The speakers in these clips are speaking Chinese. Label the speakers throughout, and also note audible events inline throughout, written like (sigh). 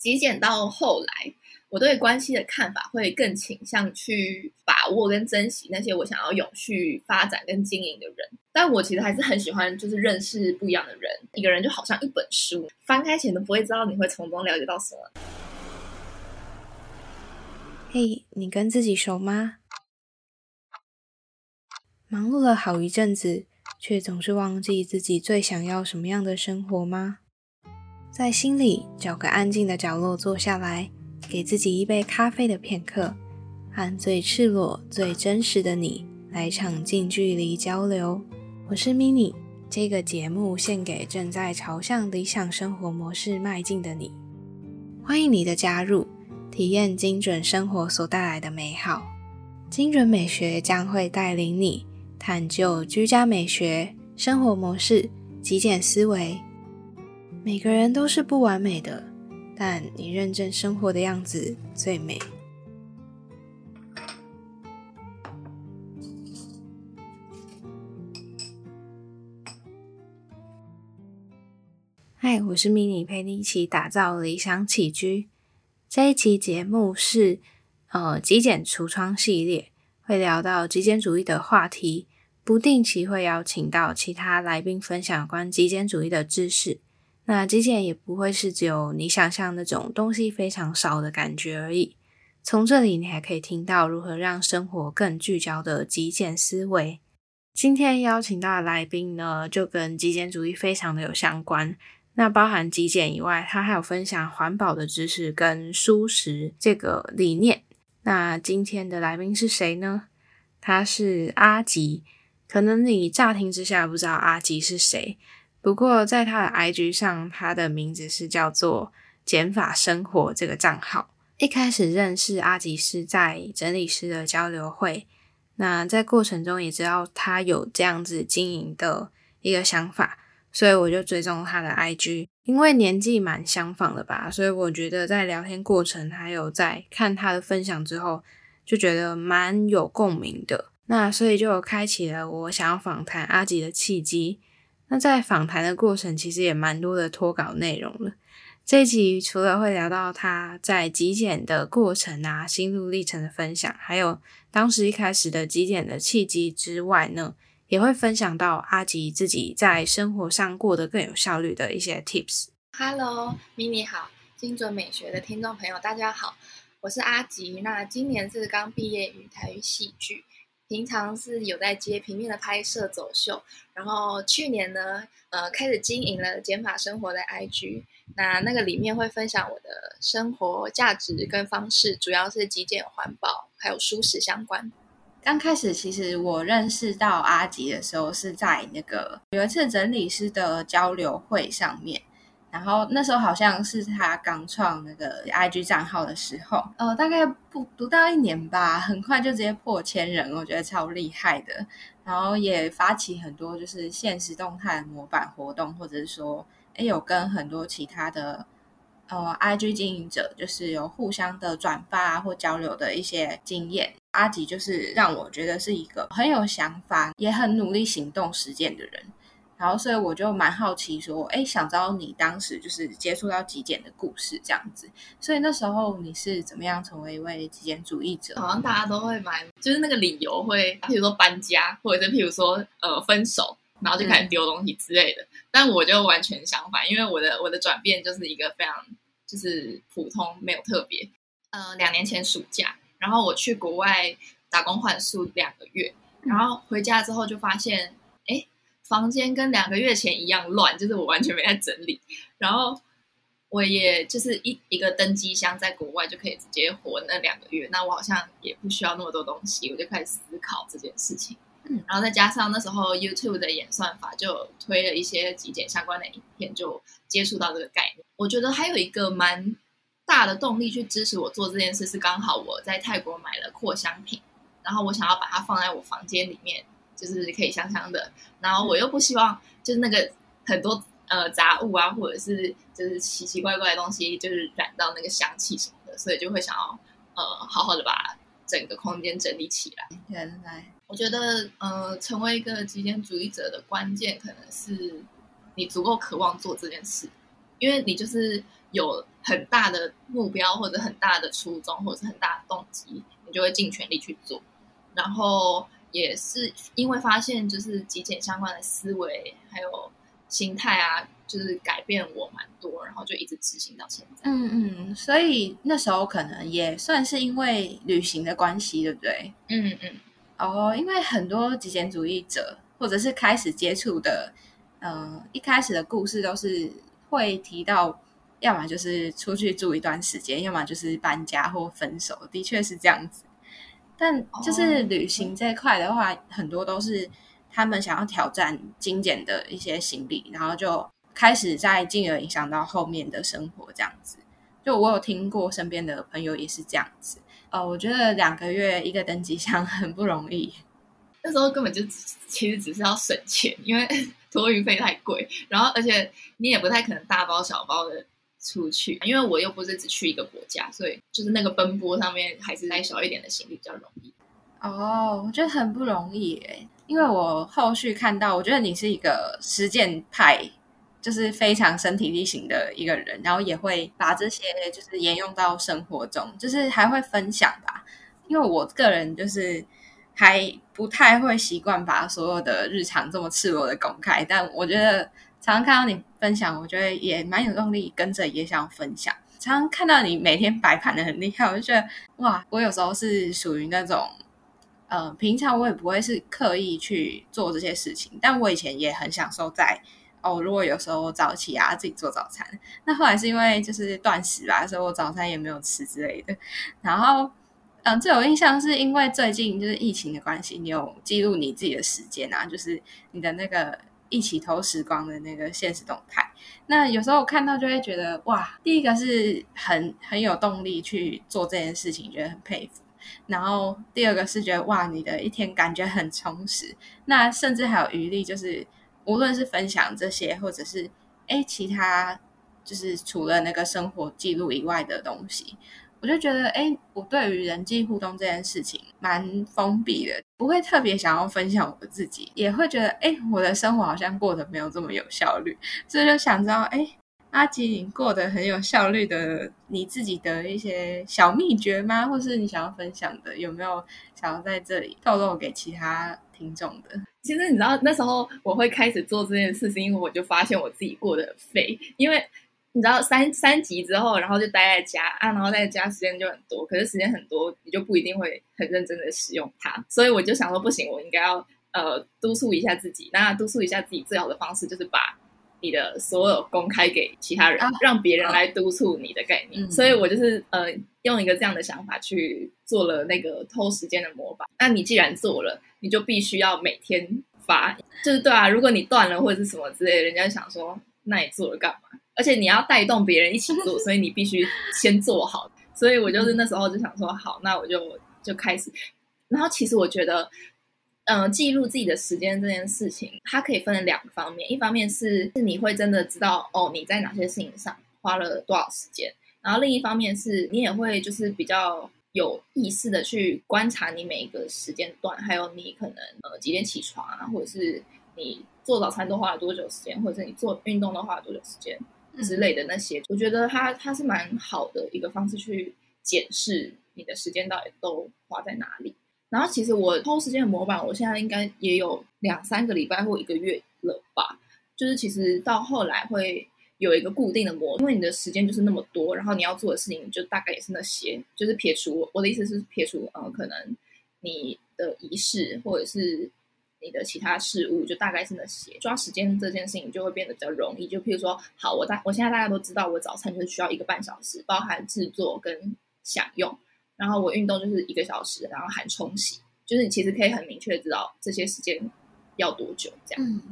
Speaker 1: 极简到后来，我对关系的看法会更倾向去把握跟珍惜那些我想要永续发展跟经营的人。但我其实还是很喜欢，就是认识不一样的人。一个人就好像一本书，翻开前都不会知道你会从中了解到什么。
Speaker 2: 嘿，你跟自己熟吗？忙碌了好一阵子，却总是忘记自己最想要什么样的生活吗？在心里找个安静的角落坐下来，给自己一杯咖啡的片刻，和最赤裸、最真实的你来场近距离交流。我是 mini，这个节目献给正在朝向理想生活模式迈进的你。欢迎你的加入，体验精准生活所带来的美好。精准美学将会带领你。探究居家美学、生活模式、极简思维。每个人都是不完美的，但你认真生活的样子最美。嗨，我是 mini，陪你一起打造理想起居。这一期节目是呃极简橱窗系列，会聊到极简主义的话题。不定期会邀请到其他来宾分享有关极简主义的知识。那极简也不会是只有你想象那种东西非常少的感觉而已。从这里你还可以听到如何让生活更聚焦的极简思维。今天邀请到的来宾呢，就跟极简主义非常的有相关。那包含极简以外，他还有分享环保的知识跟舒适这个理念。那今天的来宾是谁呢？他是阿吉。可能你乍听之下不知道阿吉是谁，不过在他的 IG 上，他的名字是叫做“减法生活”这个账号。一开始认识阿吉是在整理师的交流会，那在过程中也知道他有这样子经营的一个想法，所以我就追踪他的 IG。因为年纪蛮相仿的吧，所以我觉得在聊天过程还有在看他的分享之后，就觉得蛮有共鸣的。那所以就开启了我想要访谈阿吉的契机。那在访谈的过程，其实也蛮多的脱稿内容了。这一集除了会聊到他在极简的过程啊、心路历程的分享，还有当时一开始的极简的契机之外呢，也会分享到阿吉自己在生活上过得更有效率的一些 tips。
Speaker 1: Hello，mini 好，精准美学的听众朋友大家好，我是阿吉。那今年是刚毕业于台语戏剧。平常是有在接平面的拍摄走秀，然后去年呢，呃，开始经营了减法生活的 IG，那那个里面会分享我的生活价值跟方式，主要是极简环保还有舒适相关。
Speaker 2: 刚开始其实我认识到阿吉的时候是在那个有一次整理师的交流会上面。然后那时候好像是他刚创那个 IG 账号的时候，呃，大概不不到一年吧，很快就直接破千人，我觉得超厉害的。然后也发起很多就是现实动态模板活动，或者是说，哎，有跟很多其他的呃 IG 经营者，就是有互相的转发或交流的一些经验。阿吉就是让我觉得是一个很有想法，也很努力行动实践的人。然后，所以我就蛮好奇，说，哎，想知道你当时就是接触到极简的故事这样子。所以那时候你是怎么样成为一位极简主义者？
Speaker 1: 好像大家都会蛮，就是那个理由会，譬如说搬家，或者是譬如说呃分手，然后就开始丢东西之类的。但我就完全相反，因为我的我的转变就是一个非常就是普通，没有特别。呃，两年前暑假，然后我去国外打工换宿两个月，然后回家之后就发现。房间跟两个月前一样乱，就是我完全没在整理。然后我也就是一一个登机箱，在国外就可以直接活那两个月。那我好像也不需要那么多东西，我就开始思考这件事情。嗯，然后再加上那时候 YouTube 的演算法就推了一些极简相关的影片，就接触到这个概念。我觉得还有一个蛮大的动力去支持我做这件事，是刚好我在泰国买了扩香品，然后我想要把它放在我房间里面。就是可以香香的，然后我又不希望就是那个很多呃杂物啊，或者是就是奇奇怪怪的东西，就是染到那个香气什么的，所以就会想要呃好好的把整个空间整理起来。
Speaker 2: 原来，
Speaker 1: 我觉得呃成为一个极简主义者的关键，可能是你足够渴望做这件事，因为你就是有很大的目标或者很大的初衷或者是很大的动机，你就会尽全力去做。然后也是因为发现就是极简相关的思维还有心态啊，就是改变我蛮多，然后就一直执行到现在。
Speaker 3: 嗯嗯，所以那时候可能也算是因为旅行的关系，对不对？
Speaker 1: 嗯嗯。
Speaker 3: 哦，因为很多极简主义者或者是开始接触的，嗯，一开始的故事都是会提到，要么就是出去住一段时间，要么就是搬家或分手，的确是这样子。但就是旅行这块的话，很多都是他们想要挑战精简的一些行李，然后就开始在进而影响到后面的生活这样子。就我有听过身边的朋友也是这样子。呃，我觉得两个月一个登机箱 (laughs) 很不容易。
Speaker 1: 那时候根本就其实只是要省钱，因为 (laughs) 托运费太贵，然后而且你也不太可能大包小包的。出去，因为我又不是只去一个国家，所以就是那个奔波上面还是带小一点的行李比较容易。
Speaker 3: 哦，我觉得很不容易诶，因为我后续看到，我觉得你是一个实践派，就是非常身体力行的一个人，然后也会把这些就是沿用到生活中，就是还会分享吧。因为我个人就是还不太会习惯把所有的日常这么赤裸的公开，但我觉得。常常看到你分享，我觉得也蛮有动力，跟着也想分享。常常看到你每天摆盘的很厉害，我就觉得哇，我有时候是属于那种，呃，平常我也不会是刻意去做这些事情，但我以前也很享受在哦，如果有时候早起啊，自己做早餐。那后来是因为就是断食吧，所以我早餐也没有吃之类的。然后，嗯，最有印象是因为最近就是疫情的关系，你有记录你自己的时间啊，就是你的那个。一起偷时光的那个现实动态，那有时候我看到就会觉得哇，第一个是很很有动力去做这件事情，觉得很佩服。然后第二个是觉得哇，你的一天感觉很充实，那甚至还有余力，就是无论是分享这些，或者是哎其他，就是除了那个生活记录以外的东西。我就觉得，哎，我对于人际互动这件事情蛮封闭的，不会特别想要分享我自己，也会觉得，哎，我的生活好像过得没有这么有效率，所以就想知道，哎，阿吉，你过得很有效率的，你自己的一些小秘诀吗？或是你想要分享的，有没有想要在这里透露给其他听众的？
Speaker 1: 其实你知道，那时候我会开始做这件事，是因为我就发现我自己过得很废，因为。你知道三三级之后，然后就待在家啊，然后在家时间就很多，可是时间很多，你就不一定会很认真的使用它。所以我就想说，不行，我应该要呃督促一下自己。那督促一下自己最好的方式，就是把你的所有公开给其他人，让别人来督促你的概念。所以我就是呃用一个这样的想法去做了那个偷时间的魔法。那你既然做了，你就必须要每天发，就是对啊。如果你断了或者是什么之类，人家想说，那你做了干嘛？而且你要带动别人一起做，(laughs) 所以你必须先做好。所以我就是那时候就想说，好，那我就就开始。然后其实我觉得，嗯，记录自己的时间这件事情，它可以分两个方面。一方面是是你会真的知道哦，你在哪些事情上花了多少时间。然后另一方面是你也会就是比较有意识的去观察你每一个时间段，还有你可能呃几点起床啊，或者是你做早餐都花了多久时间，或者是你做运动都花了多久时间。之类的那些，我觉得它它是蛮好的一个方式去检视你的时间到底都花在哪里。然后其实我偷时间的模板，我现在应该也有两三个礼拜或一个月了吧。就是其实到后来会有一个固定的模，因为你的时间就是那么多，然后你要做的事情就大概也是那些，就是撇除我的意思是撇除呃可能你的仪式或者是。你的其他事物就大概是那些，抓时间这件事情就会变得比较容易。就譬如说，好，我大我现在大家都知道，我早餐就是需要一个半小时，包含制作跟享用，然后我运动就是一个小时，然后含冲洗，就是你其实可以很明确知道这些时间要多久这样。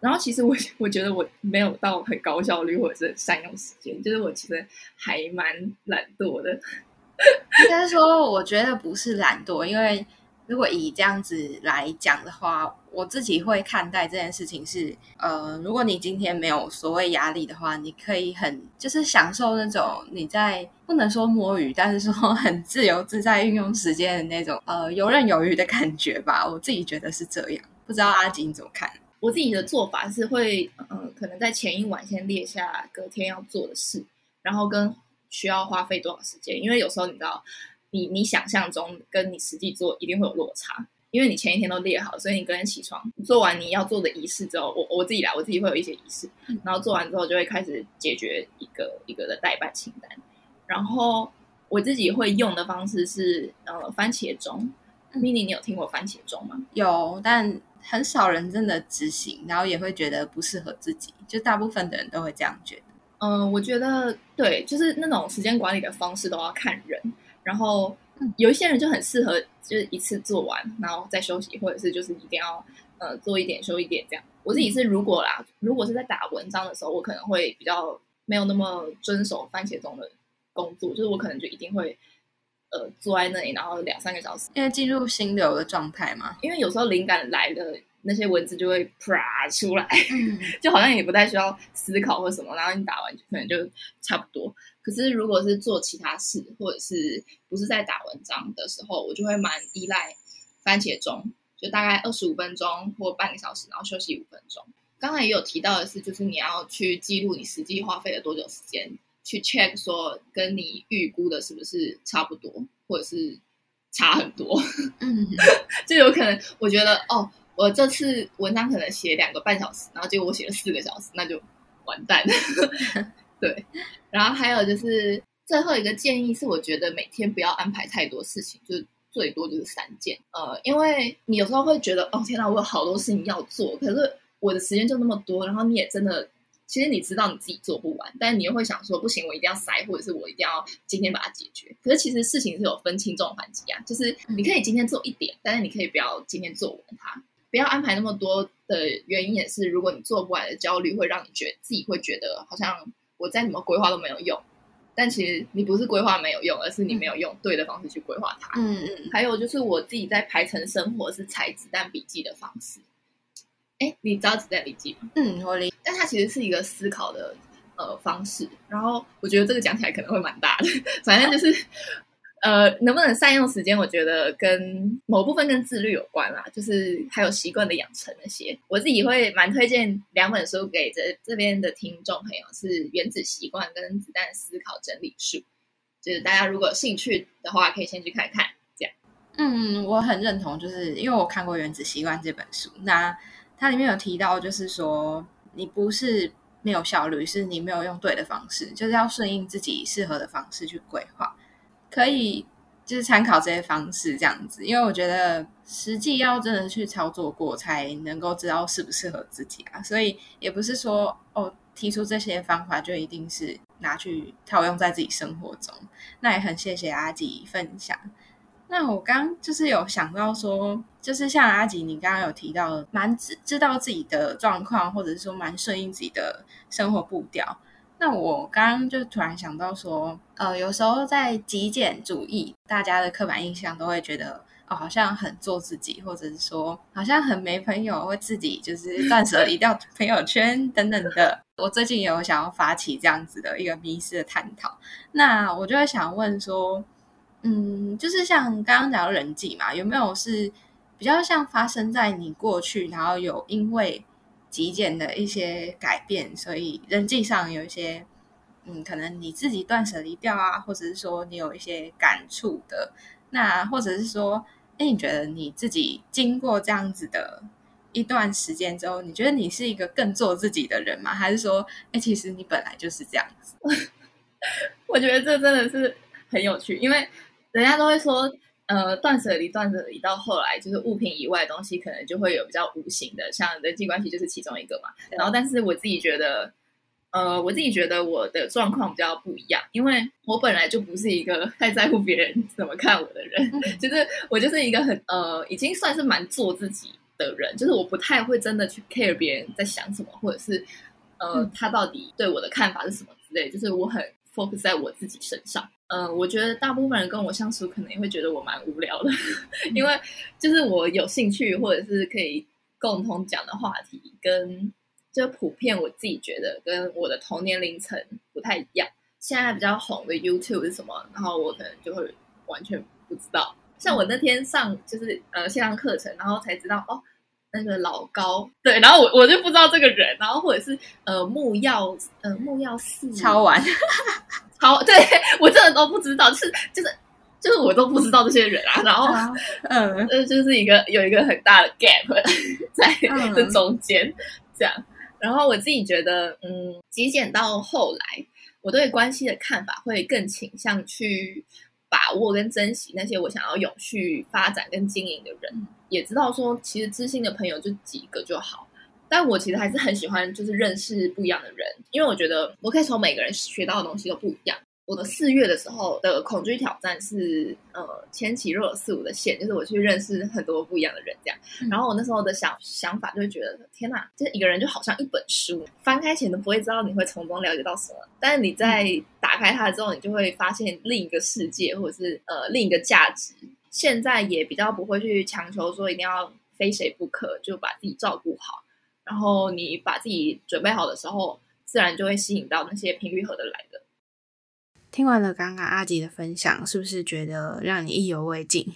Speaker 1: 然后其实我我觉得我没有到很高效率或者是善用时间，就是我其实还蛮懒惰的。
Speaker 3: 应该说，我觉得不是懒惰，因为。如果以这样子来讲的话，我自己会看待这件事情是，呃，如果你今天没有所谓压力的话，你可以很就是享受那种你在不能说摸鱼，但是说很自由自在运用时间的那种呃游刃有余的感觉吧。我自己觉得是这样，不知道阿锦怎么看？
Speaker 1: 我自己的做法是会，呃，可能在前一晚先列下隔天要做的事。然后跟需要花费多少时间，因为有时候你知道，你你想象中跟你实际做一定会有落差，因为你前一天都列好，所以你隔天起床做完你要做的仪式之后，我我自己来，我自己会有一些仪式，然后做完之后就会开始解决一个一个的代办清单，然后我自己会用的方式是呃番茄钟，mini 你有听过番茄钟吗？
Speaker 3: 有，但很少人真的执行，然后也会觉得不适合自己，就大部分的人都会这样觉得。
Speaker 1: 嗯，我觉得对，就是那种时间管理的方式都要看人，然后有一些人就很适合，就是一次做完，然后再休息，或者是就是一定要呃做一点休一点这样。我自己是如果啦，如果是在打文章的时候，我可能会比较没有那么遵守番茄钟的工作，就是我可能就一定会呃坐在那里，然后两三个小时，
Speaker 3: 因为进入心流的状态嘛。
Speaker 1: 因为有时候灵感来的。那些文字就会啪出来，(laughs) 就好像也不太需要思考或什么，然后你打完可能就差不多。可是如果是做其他事，或者是不是在打文章的时候，我就会蛮依赖番茄钟，就大概二十五分钟或半个小时，然后休息五分钟。刚才也有提到的是，就是你要去记录你实际花费了多久时间，去 check 说跟你预估的是不是差不多，或者是差很多。嗯，(laughs) 就有可能我觉得哦。我这次文章可能写两个半小时，然后结果我写了四个小时，那就完蛋。对，然后还有就是最后一个建议是，我觉得每天不要安排太多事情，就是最多就是三件。呃，因为你有时候会觉得，哦天哪，我有好多事情要做，可是我的时间就那么多，然后你也真的，其实你知道你自己做不完，但是你又会想说，不行，我一定要塞，或者是我一定要今天把它解决。可是其实事情是有分轻重缓急啊，就是你可以今天做一点，但是你可以不要今天做完它。不要安排那么多的原因也是，如果你做不完的焦虑，会让你觉自己会觉得好像我再怎么规划都没有用。但其实你不是规划没有用，而是你没有用对的方式去规划它。嗯嗯。还有就是我自己在排成生活是采子弹笔记的方式。哎，你知道子弹笔记吗？
Speaker 3: 嗯，我理。
Speaker 1: 但它其实是一个思考的呃方式。然后我觉得这个讲起来可能会蛮大的，(laughs) 反正就是。呃，能不能善用时间？我觉得跟某部分跟自律有关啦，就是还有习惯的养成那些。我自己会蛮推荐两本书给这这边的听众朋友，是《原子习惯》跟《子弹思考整理术》，就是大家如果有兴趣的话，可以先去看看。这样，
Speaker 3: 嗯，我很认同，就是因为我看过《原子习惯》这本书，那它里面有提到，就是说你不是没有效率，是你没有用对的方式，就是要顺应自己适合的方式去规划。可以就是参考这些方式这样子，因为我觉得实际要真的去操作过，才能够知道适不适合自己啊。所以也不是说哦，提出这些方法就一定是拿去套用在自己生活中。那也很谢谢阿吉分享。那我刚就是有想到说，就是像阿吉你刚刚有提到，蛮知知道自己的状况，或者是说蛮顺应自己的生活步调。那我刚刚就突然想到说，呃，有时候在极简主义，大家的刻板印象都会觉得，哦，好像很做自己，或者是说，好像很没朋友，会自己就是 (laughs) 断舍离掉朋友圈等等的。我最近有想要发起这样子的一个迷思的探讨，那我就会想问说，嗯，就是像刚刚讲的人际嘛，有没有是比较像发生在你过去，然后有因为。极简的一些改变，所以人际上有一些，嗯，可能你自己断舍离掉啊，或者是说你有一些感触的，那或者是说，哎，你觉得你自己经过这样子的一段时间之后，你觉得你是一个更做自己的人吗？还是说，哎，其实你本来就是这样子？(laughs)
Speaker 1: 我觉得这真的是很有趣，因为人家都会说。呃，断舍离，断舍离到后来，就是物品以外的东西，可能就会有比较无形的，像人际关系就是其中一个嘛。然后，但是我自己觉得，呃，我自己觉得我的状况比较不一样，因为我本来就不是一个 (laughs) 太在乎别人怎么看我的人，就是我就是一个很呃，已经算是蛮做自己的人，就是我不太会真的去 care 别人在想什么，或者是呃，他到底对我的看法是什么之类，就是我很 focus 在我自己身上。嗯，我觉得大部分人跟我相处，可能也会觉得我蛮无聊的，(laughs) 因为就是我有兴趣或者是可以共同讲的话题，跟就普遍我自己觉得跟我的同年龄层不太一样。现在比较红的 YouTube 是什么？然后我可能就会完全不知道。像我那天上就是呃线上课程，然后才知道哦，那个老高，对，然后我我就不知道这个人，然后或者是呃木曜呃木曜四
Speaker 2: 超玩，(laughs)
Speaker 1: 好，对 (laughs) 我真的都不知道，就是就是就是我都不知道这些人啊，然后
Speaker 2: 嗯，(laughs)
Speaker 1: 呃就是一个有一个很大的 gap (laughs) 在这中间，这样，然后我自己觉得，嗯，极简到后来，我对关系的看法会更倾向去。把握跟珍惜那些我想要永续发展跟经营的人，也知道说其实知心的朋友就几个就好。但我其实还是很喜欢就是认识不一样的人，因为我觉得我可以从每个人学到的东西都不一样。我的四月的时候的恐惧挑战是，呃，牵起若有似无的线，就是我去认识很多不一样的人，这样。然后我那时候的想想法就会觉得，天哪，这一个人就好像一本书，翻开前都不会知道你会从中了解到什么，但是你在打开它之后，你就会发现另一个世界，或者是呃另一个价值。现在也比较不会去强求说一定要非谁不可，就把自己照顾好。然后你把自己准备好的时候，自然就会吸引到那些频率合得来的。
Speaker 2: 听完了刚刚阿吉的分享，是不是觉得让你意犹未尽？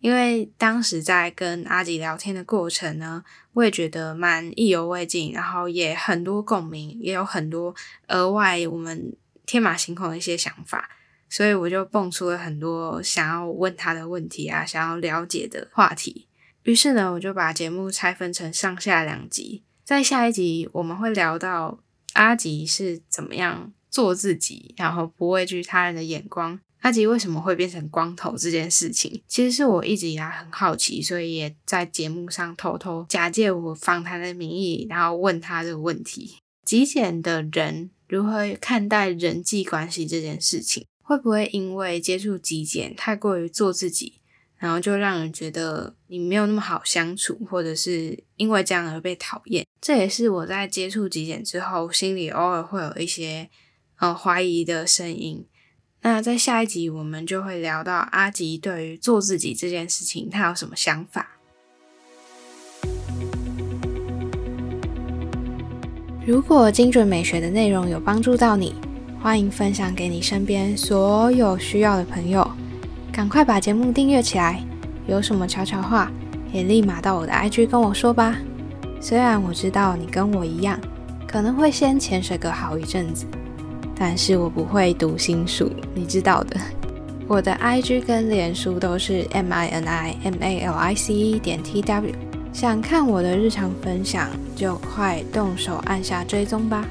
Speaker 2: 因为当时在跟阿吉聊天的过程呢，我也觉得蛮意犹未尽，然后也很多共鸣，也有很多额外我们天马行空的一些想法，所以我就蹦出了很多想要问他的问题啊，想要了解的话题。于是呢，我就把节目拆分成上下两集，在下一集我们会聊到阿吉是怎么样。做自己，然后不畏惧他人的眼光。阿吉为什么会变成光头这件事情，其实是我一直以来很好奇，所以也在节目上偷偷假借我访谈的名义，然后问他这个问题：极简的人如何看待人际关系这件事情？会不会因为接触极简太过于做自己，然后就让人觉得你没有那么好相处，或者是因为这样而被讨厌？这也是我在接触极简之后，心里偶尔会有一些。呃，怀疑的声音。那在下一集，我们就会聊到阿吉对于做自己这件事情，他有什么想法。如果精准美学的内容有帮助到你，欢迎分享给你身边所有需要的朋友。赶快把节目订阅起来，有什么悄悄话，也立马到我的 IG 跟我说吧。虽然我知道你跟我一样，可能会先潜水个好一阵子。但是我不会读心术，你知道的。(laughs) 我的 IG 跟脸书都是 M I N I M A L I C E 点 T W，想看我的日常分享，就快动手按下追踪吧。